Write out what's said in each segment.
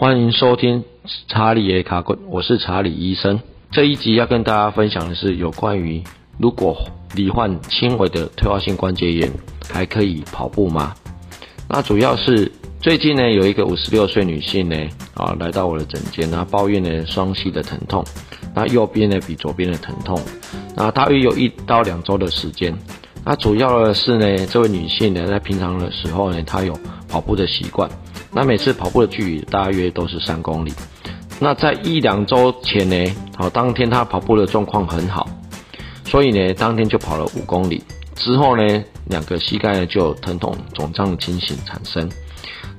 欢迎收听查理耶卡棍，我是查理医生。这一集要跟大家分享的是有关于，如果罹患轻微的退化性关节炎，还可以跑步吗？那主要是最近呢，有一个五十六岁女性呢，啊，来到我的诊间，她抱怨呢双膝的疼痛，那右边呢比左边的疼痛，那大约有一到两周的时间。那主要的是呢，这位女性呢，在平常的时候呢，她有跑步的习惯，那每次跑步的距离大约都是三公里。那在一两周前呢，好，当天他跑步的状况很好，所以呢，当天就跑了五公里。之后呢，两个膝盖呢就有疼痛肿胀的情形产生。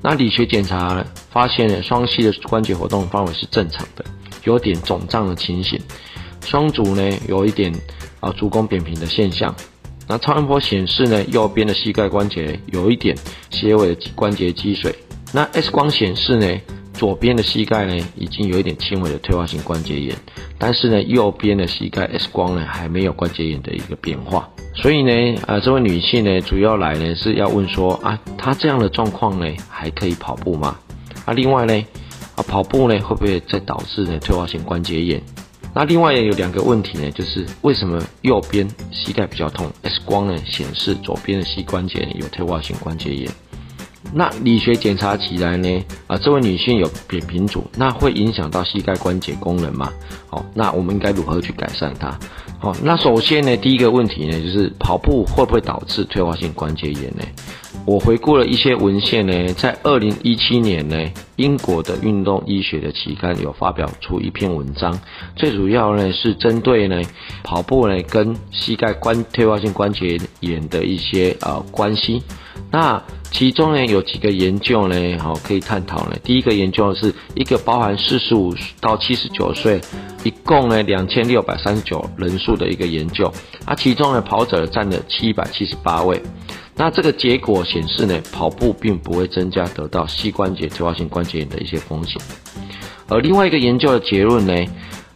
那理学检查发现呢，双膝的关节活动范围是正常的，有点肿胀的情形。双足呢有一点啊足弓扁平的现象。那超音波显示呢，右边的膝盖关节有一点些微的关节积水。那 X 光显示呢，左边的膝盖呢已经有一点轻微的退化性关节炎，但是呢，右边的膝盖 X 光呢还没有关节炎的一个变化。所以呢，呃，这位女性呢，主要来呢是要问说啊，她这样的状况呢还可以跑步吗？啊，另外呢，啊跑步呢会不会再导致呢退化性关节炎？那另外有两个问题呢，就是为什么右边膝盖比较痛？X 光呢显示左边的膝关节有退化性关节炎。那理学检查起来呢，啊，这位女性有扁平足，那会影响到膝盖关节功能吗？好，那我们应该如何去改善它？好，那首先呢，第一个问题呢，就是跑步会不会导致退化性关节炎呢？我回顾了一些文献呢，在二零一七年呢，英国的运动医学的期刊有发表出一篇文章，最主要呢是针对呢跑步呢跟膝盖关退化性关节炎的一些呃关系。那其中呢有几个研究呢，好可以探讨呢。第一个研究是一个包含四十五到七十九岁，一共呢两千六百三十九人数的一个研究，啊，其中呢跑者占了七百七十八位。那这个结果显示呢，跑步并不会增加得到膝关节退化性关节炎的一些风险。而另外一个研究的结论呢，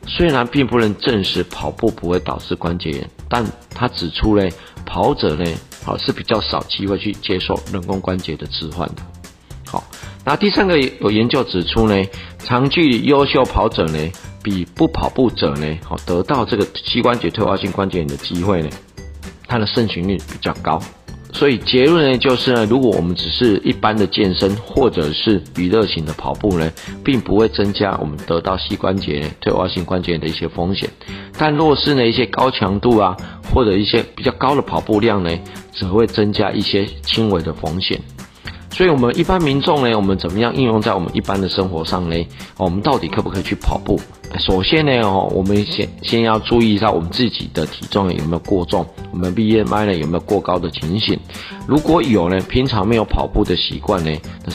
虽然并不能证实跑步不会导致关节炎，但他指出呢，跑者呢，好是比较少机会去接受人工关节的置换的。好，那第三个有研究指出呢，长距离优秀跑者呢，比不跑步者呢，好得到这个膝关节退化性关节炎的机会呢，它的盛行率比较高。所以结论呢，就是呢，如果我们只是一般的健身或者是娱乐型的跑步呢，并不会增加我们得到膝关节退化性关节炎的一些风险。但若是呢一些高强度啊，或者一些比较高的跑步量呢，只会增加一些轻微的风险。所以，我们一般民众呢，我们怎么样应用在我们一般的生活上呢？我们到底可不可以去跑步？首先呢，哦，我们先先要注意一下我们自己的体重有没有过重，我们 BMI 呢有没有过高的情形。如果有呢，平常没有跑步的习惯呢，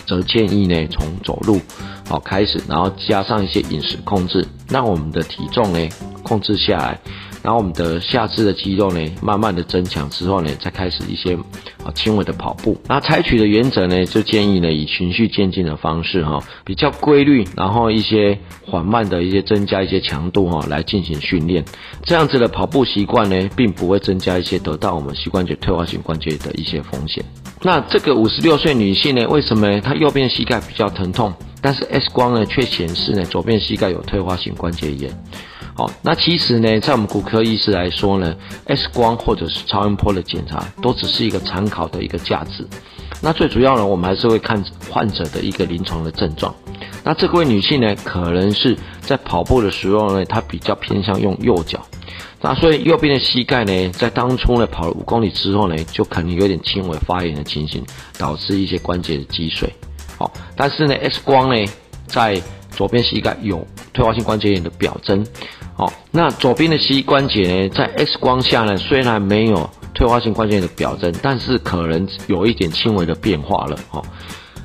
则建议呢从走路好开始，然后加上一些饮食控制，让我们的体重呢控制下来。然后我们的下肢的肌肉呢，慢慢的增强之后呢，再开始一些啊轻微的跑步。那采取的原则呢，就建议呢以循序渐进的方式哈，比较规律，然后一些缓慢的一些增加一些强度哈，来进行训练。这样子的跑步习惯呢，并不会增加一些得到我们膝关节退化性关节的一些风险。那这个五十六岁女性呢，为什么她右边膝盖比较疼痛，但是 X 光呢却显示呢左边膝盖有退化性关节炎？那其实呢，在我们骨科医师来说呢，X 光或者是超音波的检查都只是一个参考的一个价值。那最主要呢，我们还是会看患者的一个临床的症状。那这位女性呢，可能是在跑步的时候呢，她比较偏向用右脚，那所以右边的膝盖呢，在当初呢跑了五公里之后呢，就可能有点轻微发炎的情形，导致一些关节的积水。好，但是呢，X 光呢，在左边膝盖有退化性关节炎的表征。好，那左边的膝关节呢，在 X 光下呢，虽然没有退化性关节炎的表征，但是可能有一点轻微的变化了，哦，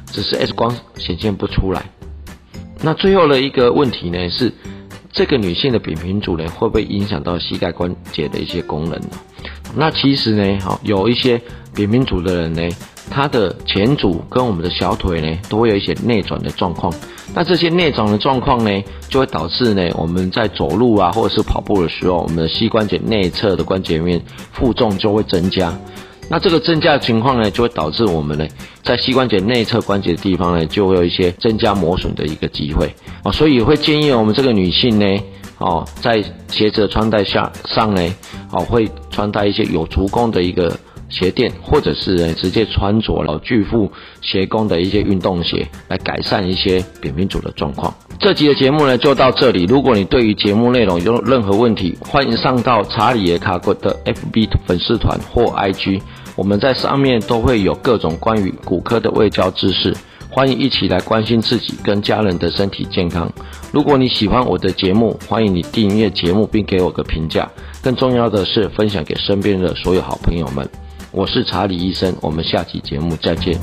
只是 X 光显现不出来。那最后的一个问题呢，是这个女性的扁平足呢，会不会影响到膝盖关节的一些功能呢？那其实呢，好，有一些扁平足的人呢。他的前足跟我们的小腿呢，都会有一些内转的状况。那这些内转的状况呢，就会导致呢，我们在走路啊，或者是跑步的时候，我们的膝关节内侧的关节面负重就会增加。那这个增加的情况呢，就会导致我们呢，在膝关节内侧关节的地方呢，就会有一些增加磨损的一个机会哦，所以会建议我们这个女性呢，哦，在鞋子的穿戴下上呢，哦，会穿戴一些有足弓的一个。鞋垫，或者是直接穿着了巨富鞋工的一些运动鞋，来改善一些扁平足的状况。这集的节目呢就到这里。如果你对于节目内容有任何问题，欢迎上到查理耶卡国的 FB 粉丝团或 IG，我们在上面都会有各种关于骨科的卫教知识。欢迎一起来关心自己跟家人的身体健康。如果你喜欢我的节目，欢迎你订阅节目并给我个评价。更重要的是，分享给身边的所有好朋友们。我是查理医生，我们下期节目再见。